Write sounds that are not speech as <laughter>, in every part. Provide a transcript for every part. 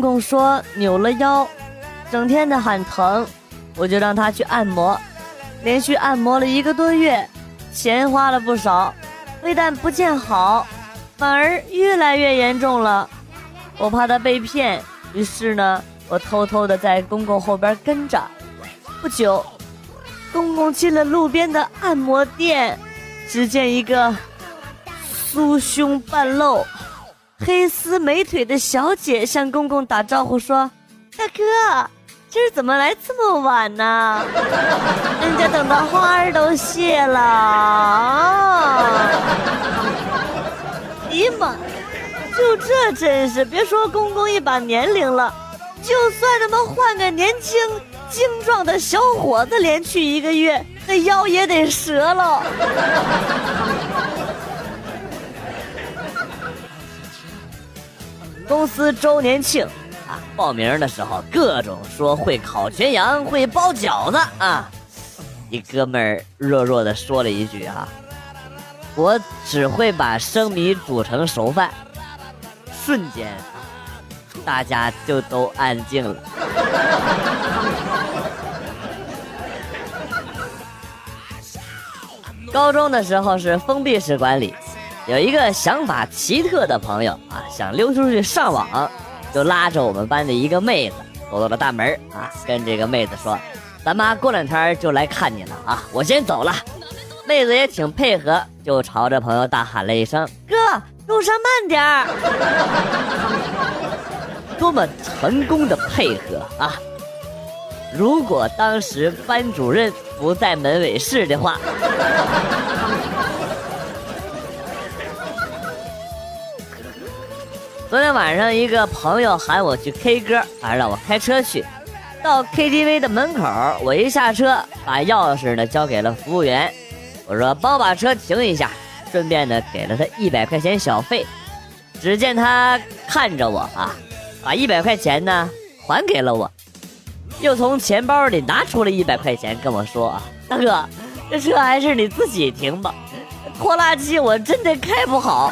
公公说扭了腰，整天的喊疼，我就让他去按摩，连续按摩了一个多月，钱花了不少，非但不见好，反而越来越严重了。我怕他被骗，于是呢，我偷偷的在公公后边跟着。不久，公公进了路边的按摩店，只见一个酥胸半露。黑丝美腿的小姐向公公打招呼说：“大哥，今儿怎么来这么晚呢？人家等的花儿都谢了。”姨妈，就这阵势，别说公公一把年龄了，就算他妈换个年轻精壮的小伙子，连去一个月，那腰也得折了。公司周年庆啊，报名的时候各种说会烤全羊，会包饺子啊。一哥们儿弱弱的说了一句啊：“我只会把生米煮成熟饭。”瞬间，大家就都安静了。高中的时候是封闭式管理。有一个想法奇特的朋友，想溜出去上网，就拉着我们班的一个妹子走到了大门啊，跟这个妹子说：“咱妈过两天就来看你了啊，我先走了。”妹子也挺配合，就朝着朋友大喊了一声：“哥，路上慢点儿！”多么成功的配合啊！如果当时班主任不在门卫室的话。昨天晚上，一个朋友喊我去 K 歌，还让我开车去。到 KTV 的门口，我一下车，把钥匙呢交给了服务员。我说：“帮我把车停一下。”顺便呢给了他一百块钱小费。只见他看着我啊，把一百块钱呢还给了我，又从钱包里拿出了一百块钱跟我说：“啊，大哥，这车还是你自己停吧，拖拉机我真的开不好。”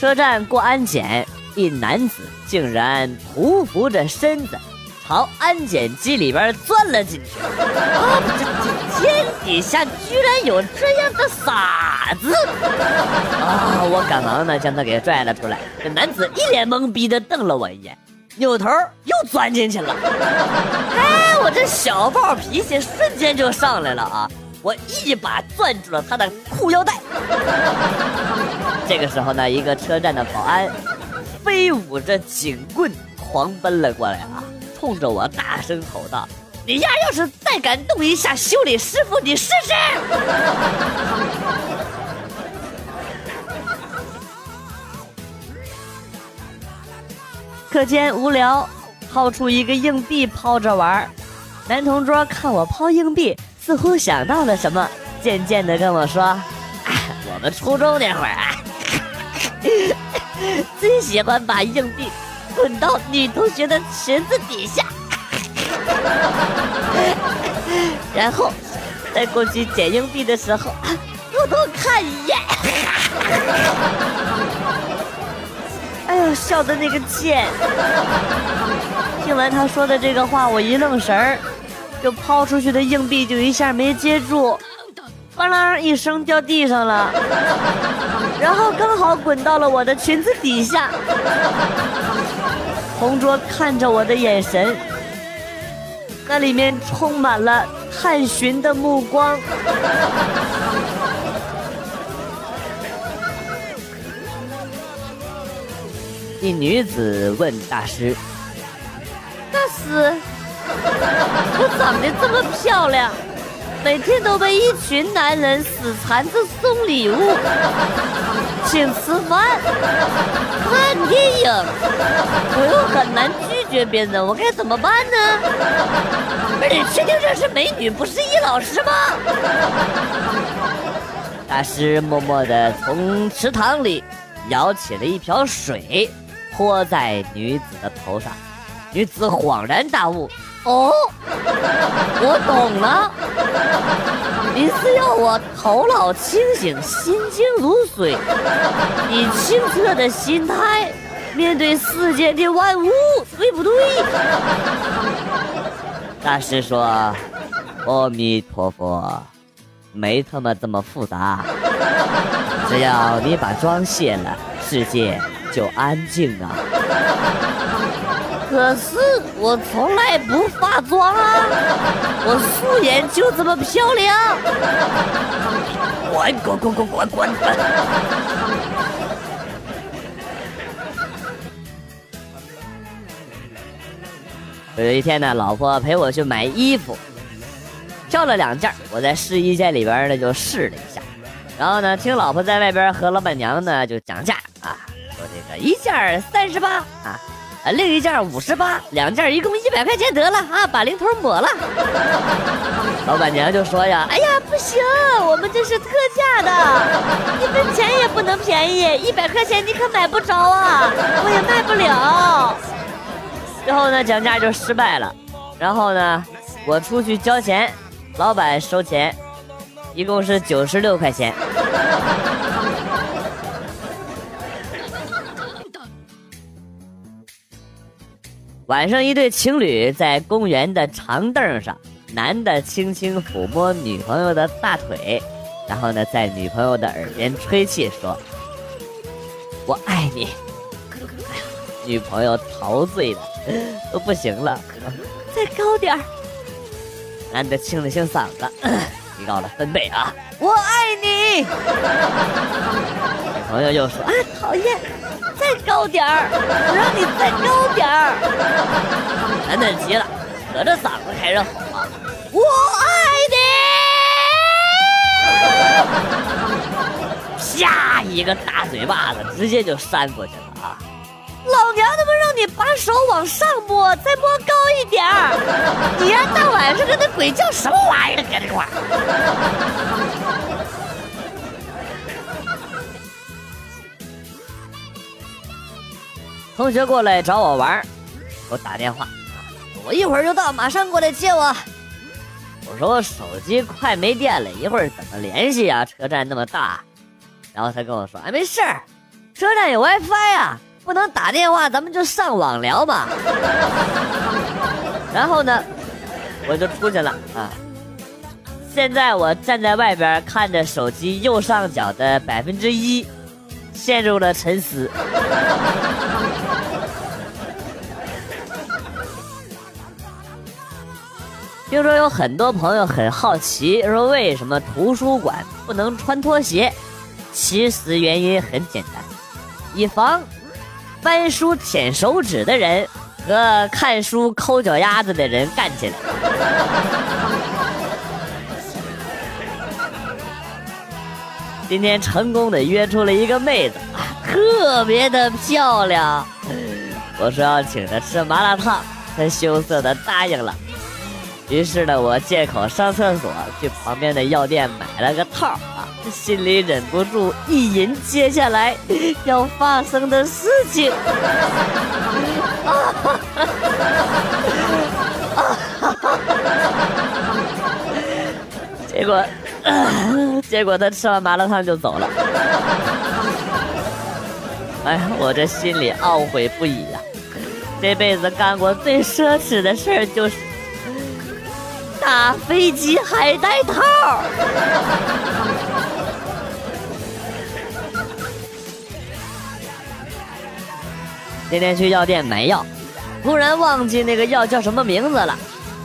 车站过安检，一男子竟然匍匐着身子，朝安检机里边钻了进去。啊，这天底下居然有这样的傻子！啊，我赶忙呢将他给拽了出来。这男子一脸懵逼的瞪了我一眼，扭头又钻进去了。哎，我这小暴脾气瞬间就上来了啊！我一把攥住了他的裤腰带。<laughs> 这个时候呢，一个车站的保安飞舞着警棍狂奔了过来啊，冲着我大声吼道：“你丫要是再敢动一下修理师傅，你试试！” <laughs> 课间无聊，掏出一个硬币抛着玩男同桌看我抛硬币。似乎想到了什么，渐渐的跟我说：“我们初中那会儿啊，<laughs> 最喜欢把硬币滚到女同学的裙子底下，<laughs> 然后再过去捡硬币的时候偷偷看一眼。<laughs> ”哎呦，笑的那个贱！听完他说的这个话，我一愣神儿。就抛出去的硬币就一下没接住，咣啷一声掉地上了，然后刚好滚到了我的裙子底下。同桌看着我的眼神，那里面充满了探寻的目光。一女子问大师：“大师。”我长得这么漂亮，每天都被一群男人死缠着送礼物，请吃饭、看电影，我又很难拒绝别人，我该怎么办呢？不是你确定这是美女，不是易老师吗？大师默默地从池塘里舀起了一瓢水，泼在女子的头上，女子恍然大悟。哦，我懂了，你是要我头脑清醒、心静如水，以清澈的心态面对世间的万物，对不对？大师说：“阿弥陀佛，没他妈这么复杂，只要你把妆卸了，世界就安静了。”可是我从来不化妆啊，我素颜就这么漂亮。滚滚滚滚滚滚！有一天呢，老婆陪我去买衣服，挑了两件，我在试衣间里边呢就试了一下，然后呢，听老婆在外边和老板娘呢就讲价啊，说这个一件三十八啊。啊，另一件五十八，两件一共一百块钱得了啊，把零头抹了。老板娘就说呀：“哎呀，不行，我们这是特价的，一分钱也不能便宜，一百块钱你可买不着啊，我也卖不了。”最后呢，讲价就失败了。然后呢，我出去交钱，老板收钱，一共是九十六块钱。晚上，一对情侣在公园的长凳上，男的轻轻抚摸女朋友的大腿，然后呢，在女朋友的耳边吹气说：“我爱你。”哎呀，女朋友陶醉的都不行了，再高点儿。男的清了清嗓子，提高了分贝啊，我爱你。女朋友又说：“啊，讨厌。”再高点儿，我让你再高！男的急了，扯着嗓子开始吼啊：“我爱你！”啪，一个大嘴巴子直接就扇过去了啊！老娘他妈让你把手往上摸，再摸高一点儿！你呀，大晚上跟那鬼叫什么玩意儿？搁这块儿。同学过来找我玩，给我打电话，我一会儿就到，马上过来接我。我说我手机快没电了，一会儿怎么联系呀？车站那么大。然后他跟我说：“哎，没事儿，车站有 WiFi 呀，不能打电话，咱们就上网聊嘛。<laughs> ”然后呢，我就出去了啊。现在我站在外边看着手机右上角的百分之一，陷入了沉思。听说有很多朋友很好奇，说为什么图书馆不能穿拖鞋？其实原因很简单，以防翻书舔手指的人和看书抠脚丫子的人干起来。<laughs> 今天成功的约出了一个妹子，特别的漂亮。我说要请她吃麻辣烫，她羞涩的答应了。于是呢，我借口上厕所，去旁边的药店买了个套啊，心里忍不住意淫接下来要发生的事情。结果，<coughs> 结果他吃完麻辣烫就走了。哎呀，我这心里懊悔不已呀！这辈子干过最奢侈的事儿就是。打飞机还带套天天去药店买药，突然忘记那个药叫什么名字了。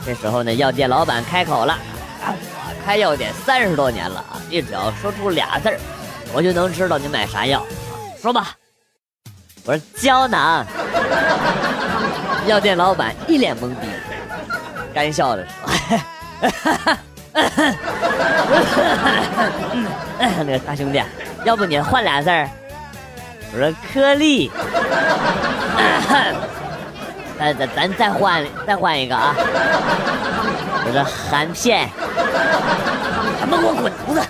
这时候呢，药店老板开口了：“我开药店三十多年了啊，你只要说出俩字儿，我就能知道你买啥药。说吧。”我说胶囊。药店老板一脸懵逼。干笑着说：“哈 <laughs> 哈那个大兄弟，要不你换俩字儿？”我说：“颗粒。<laughs> ”咱咱咱再换再换一个啊！我说：“含片。”他妈给我滚犊子！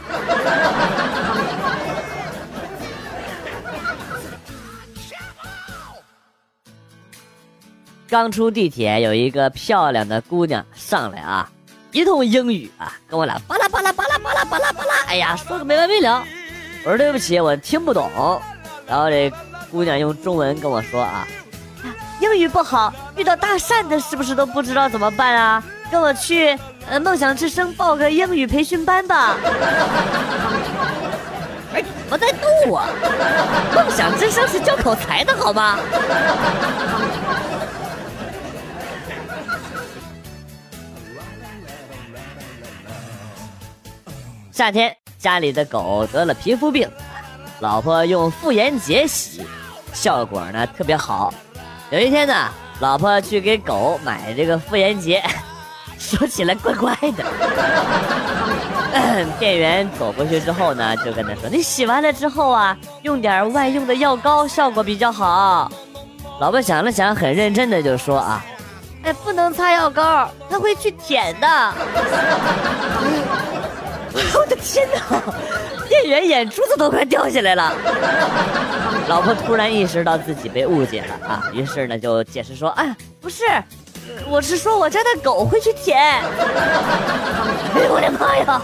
刚出地铁，有一个漂亮的姑娘上来啊，一通英语啊，跟我俩巴拉巴拉巴拉巴拉巴拉巴拉，哎呀，说个没完没了。我说对不起，我听不懂。然后这姑娘用中文跟我说啊，英语不好，遇到搭讪的是不是都不知道怎么办啊？跟我去呃梦想之声报个英语培训班吧。哎，我在逗我，梦想之声是教口才的好吗？夏天家里的狗得了皮肤病，老婆用妇炎洁洗，效果呢特别好。有一天呢，老婆去给狗买这个妇炎洁，<laughs> 说起来怪怪的。<coughs> 店员走过去之后呢，就跟他说：“你洗完了之后啊，用点外用的药膏，效果比较好。”老婆想了想，很认真的就说：“啊，<laughs> 哎，不能擦药膏，它会去舔的。<laughs> ” <laughs> 我的天哪！店员眼珠子都快掉下来了。老婆突然意识到自己被误解了啊，于是呢就解释说：“哎，不是，我是说我家的狗会去舔。”哎呦我的妈呀！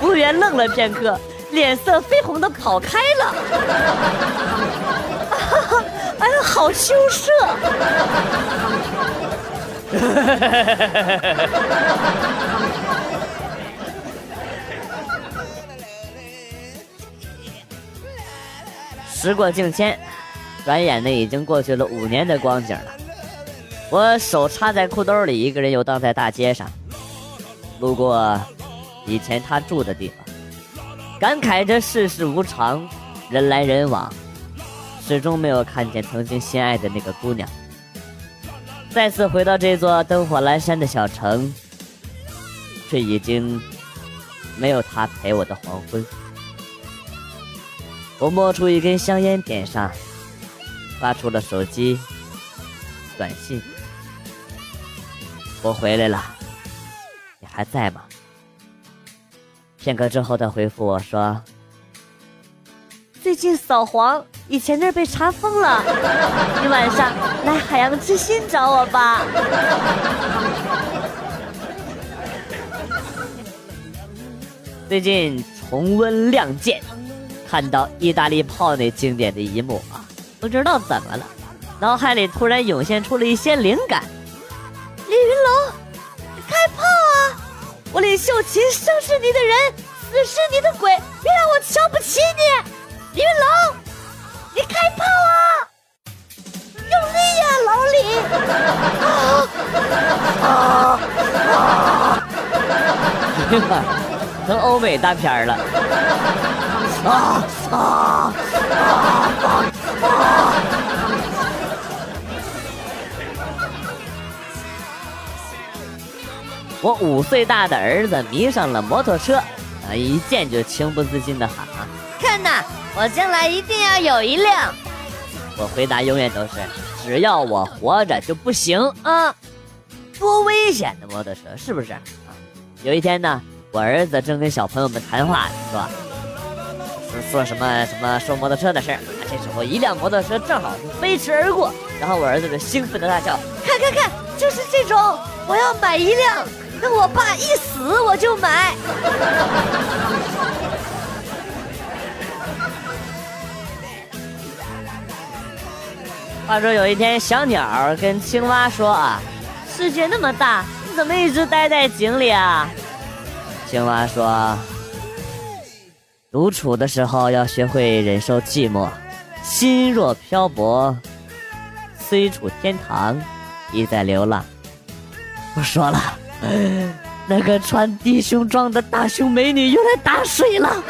服务员愣了片刻，脸色绯红的跑开了。<laughs> 哎呀，好羞涩。<laughs> 时过境迁，转眼呢已经过去了五年的光景了。我手插在裤兜里，一个人游荡在大街上，路过以前他住的地方，感慨着世事无常，人来人往，始终没有看见曾经心爱的那个姑娘。再次回到这座灯火阑珊的小城，却已经没有他陪我的黄昏。我摸出一根香烟，点上，发出了手机短信：“我回来了，你还在吗？”片刻之后，他回复我说：“最近扫黄，以前那儿被查封了，<laughs> 你晚上来海洋之心找我吧。<laughs> ”最近重温《亮剑》。看到意大利炮那经典的一幕啊，不知道怎么了，脑海里突然涌现出了一些灵感。李云龙，开炮啊！我李秀琴生是你的人，死是你的鬼，别让我瞧不起你。李云龙，你开炮啊！用力呀，老李！啊 <laughs> 啊啊！<laughs> 成欧美大片了。啊啊啊啊！我五岁大的儿子迷上了摩托车，啊，一见就情不自禁的喊：“看呐，我将来一定要有一辆。”我回答永远都是：“只要我活着就不行啊！”多危险的摩托车是不是？啊，有一天呢，我儿子正跟小朋友们谈话，说。说什么什么说摩托车的事儿，这时候一辆摩托车正好飞驰而过，然后我儿子就兴奋的大叫：“看看看，就是这种，我要买一辆，等我爸一死我就买。”话说有一天，小鸟跟青蛙说：“啊，世界那么大，你怎么一直待在井里啊？”青蛙说。独处的时候要学会忍受寂寞，心若漂泊，虽处天堂，亦在流浪。不说了，<laughs> 那个穿低胸装的大胸美女又来打水了。<laughs>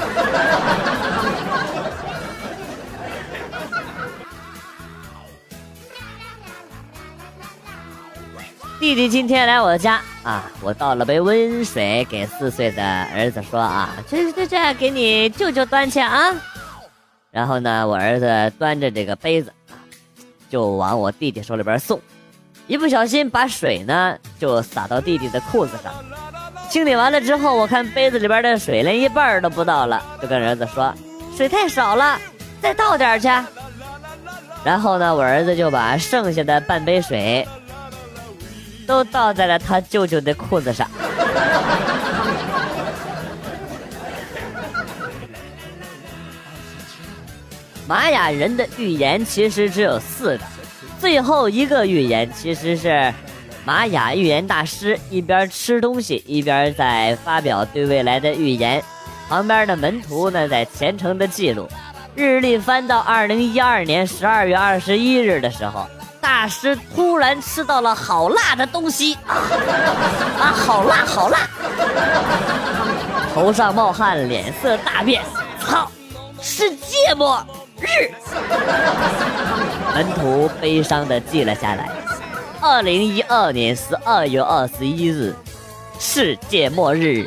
弟弟今天来我家啊，我倒了杯温水给四岁的儿子说啊，这这这给你舅舅端去啊。然后呢，我儿子端着这个杯子啊，就往我弟弟手里边送，一不小心把水呢就洒到弟弟的裤子上。清理完了之后，我看杯子里边的水连一半都不到了，就跟儿子说，水太少了，再倒点去。然后呢，我儿子就把剩下的半杯水。都倒在了他舅舅的裤子上。玛雅人的预言其实只有四个。最后一个预言其实是玛雅预言大师一边吃东西一边在发表对未来的预言。旁边的门徒呢在虔诚的记录。日历翻到二零一二年十二月二十一日的时候大师突然吃到了好辣的东西啊啊，好辣好辣，头上冒汗，脸色大变，操，是芥末日！门徒悲伤的记了下来，二零一二年十二月二十一日，世界末日。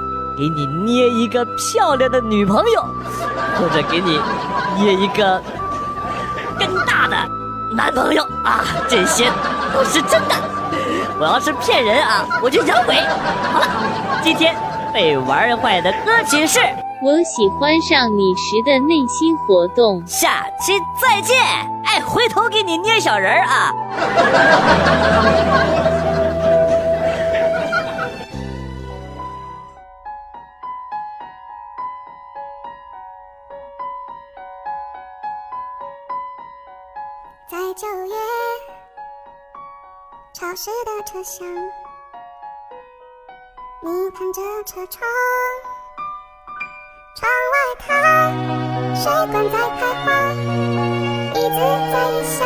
给你捏一个漂亮的女朋友，<laughs> 或者给你捏一个更大的男朋友啊！这些都是真的。我要是骗人啊，我就养鬼。好了，今天被玩坏的歌曲是《我喜欢上你时的内心活动》。下期再见！哎，回头给你捏小人儿啊！<laughs> 潮湿的车厢，你看着车窗，窗外看水管在开花，椅子在异乡，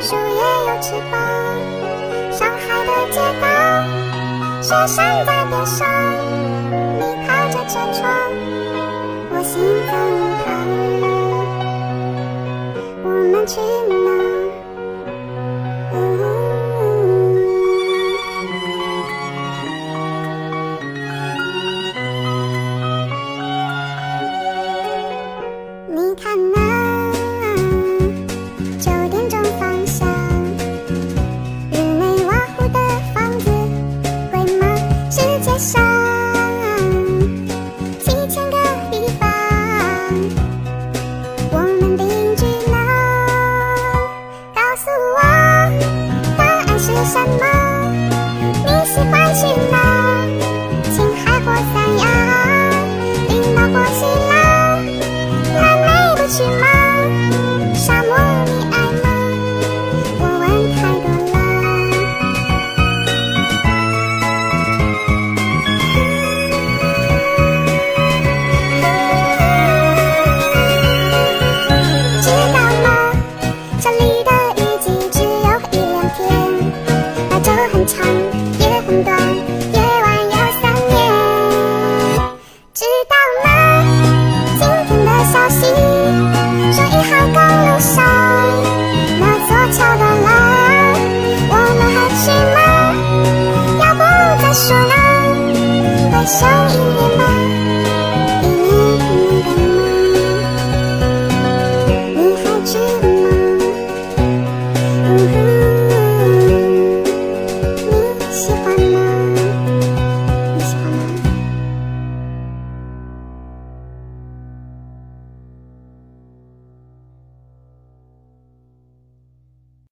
树叶有翅膀，上海的街道，雪山在边上，你靠着车窗，我心脏。去哪？你是什么？你喜欢去哪？青海或三亚冰岛或希腊南美不去吗？